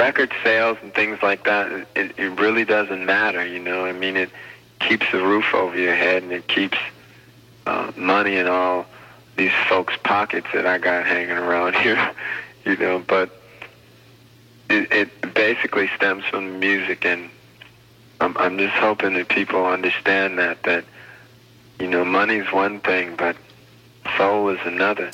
record sales and things like that, it, it really doesn't matter, you know. I mean, it keeps the roof over your head and it keeps uh, money in all these folks' pockets that I got hanging around here, you know. But it, it basically stems from the music, and I'm, I'm just hoping that people understand that that you know, money's one thing, but soul is another.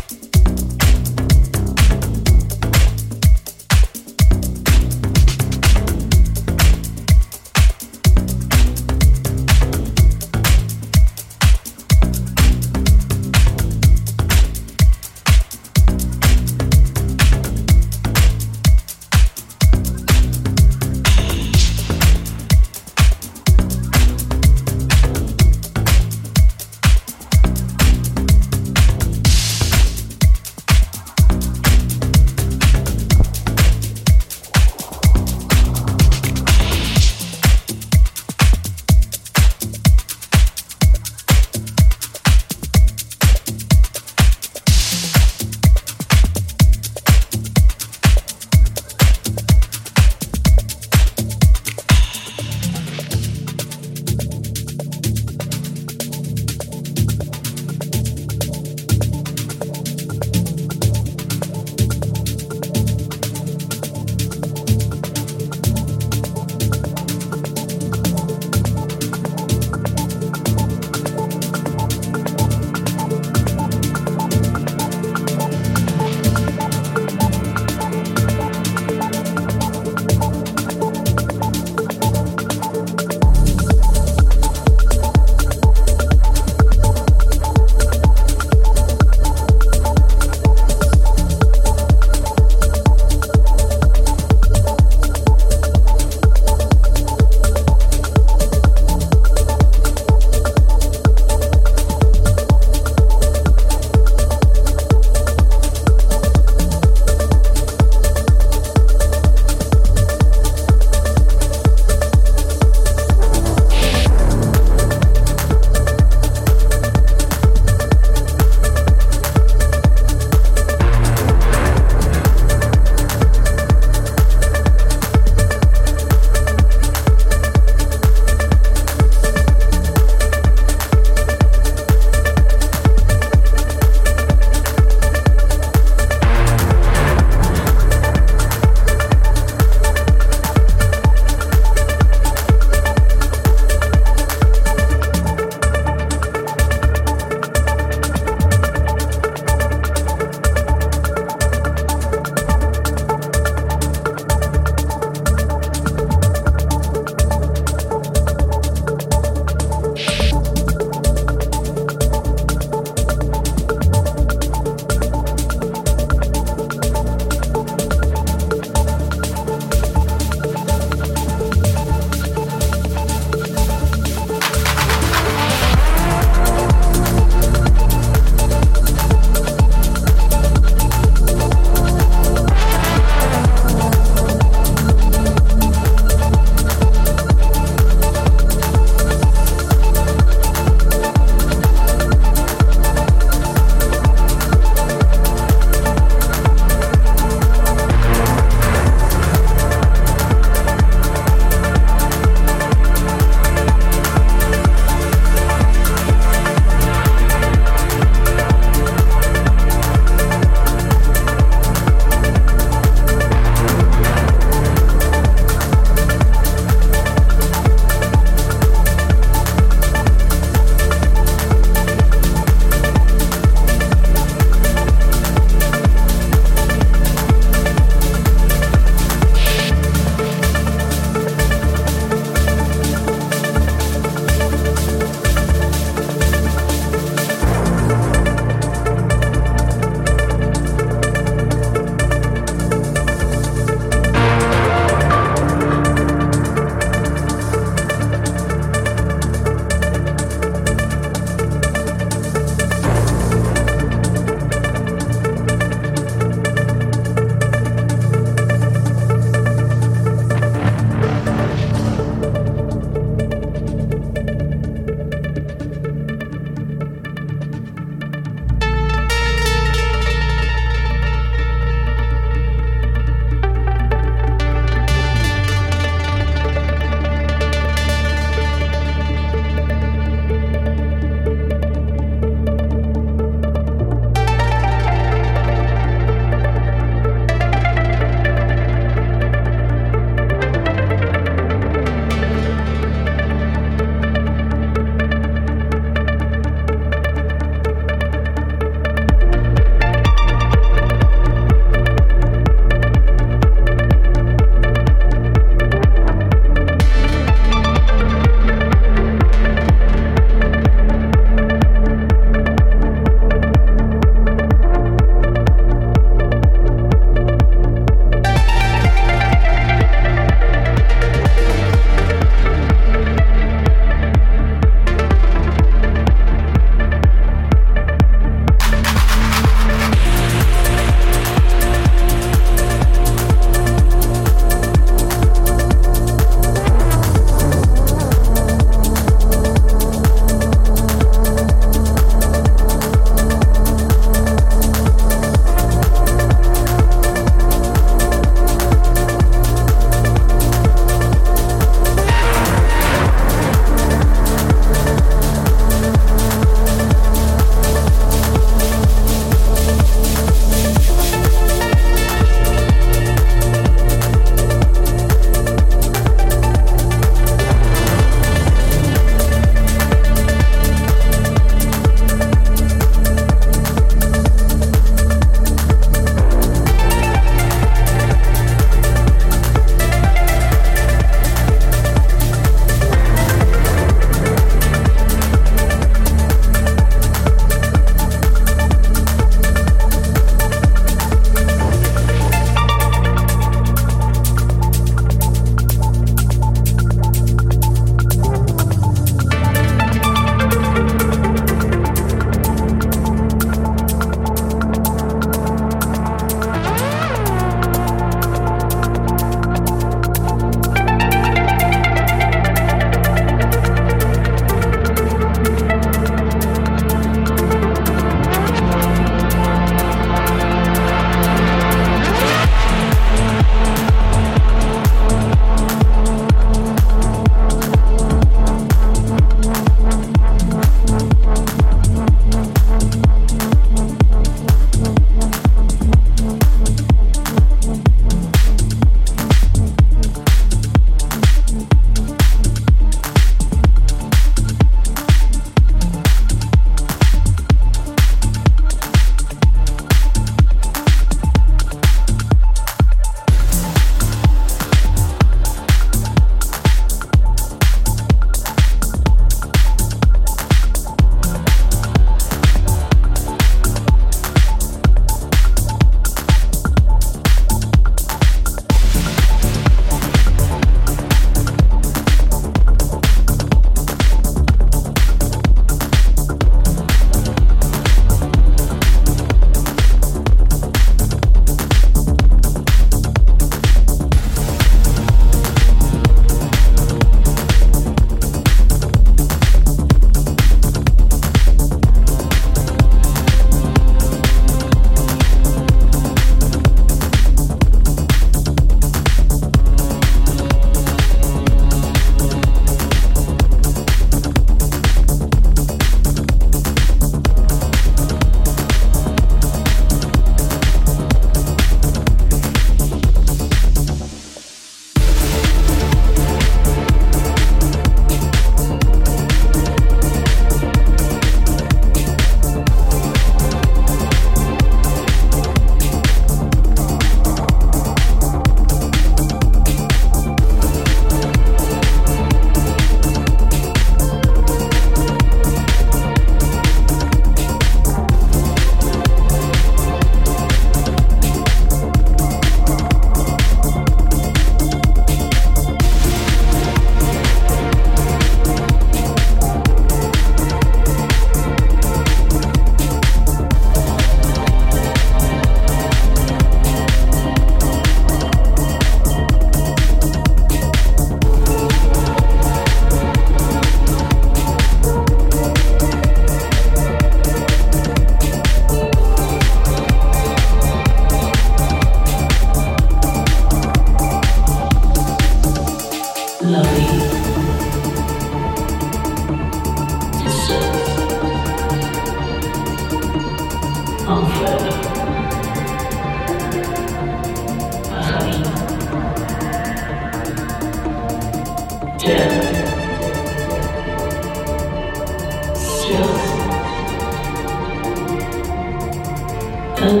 thân.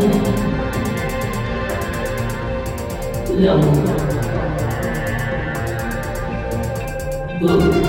Lòng vững.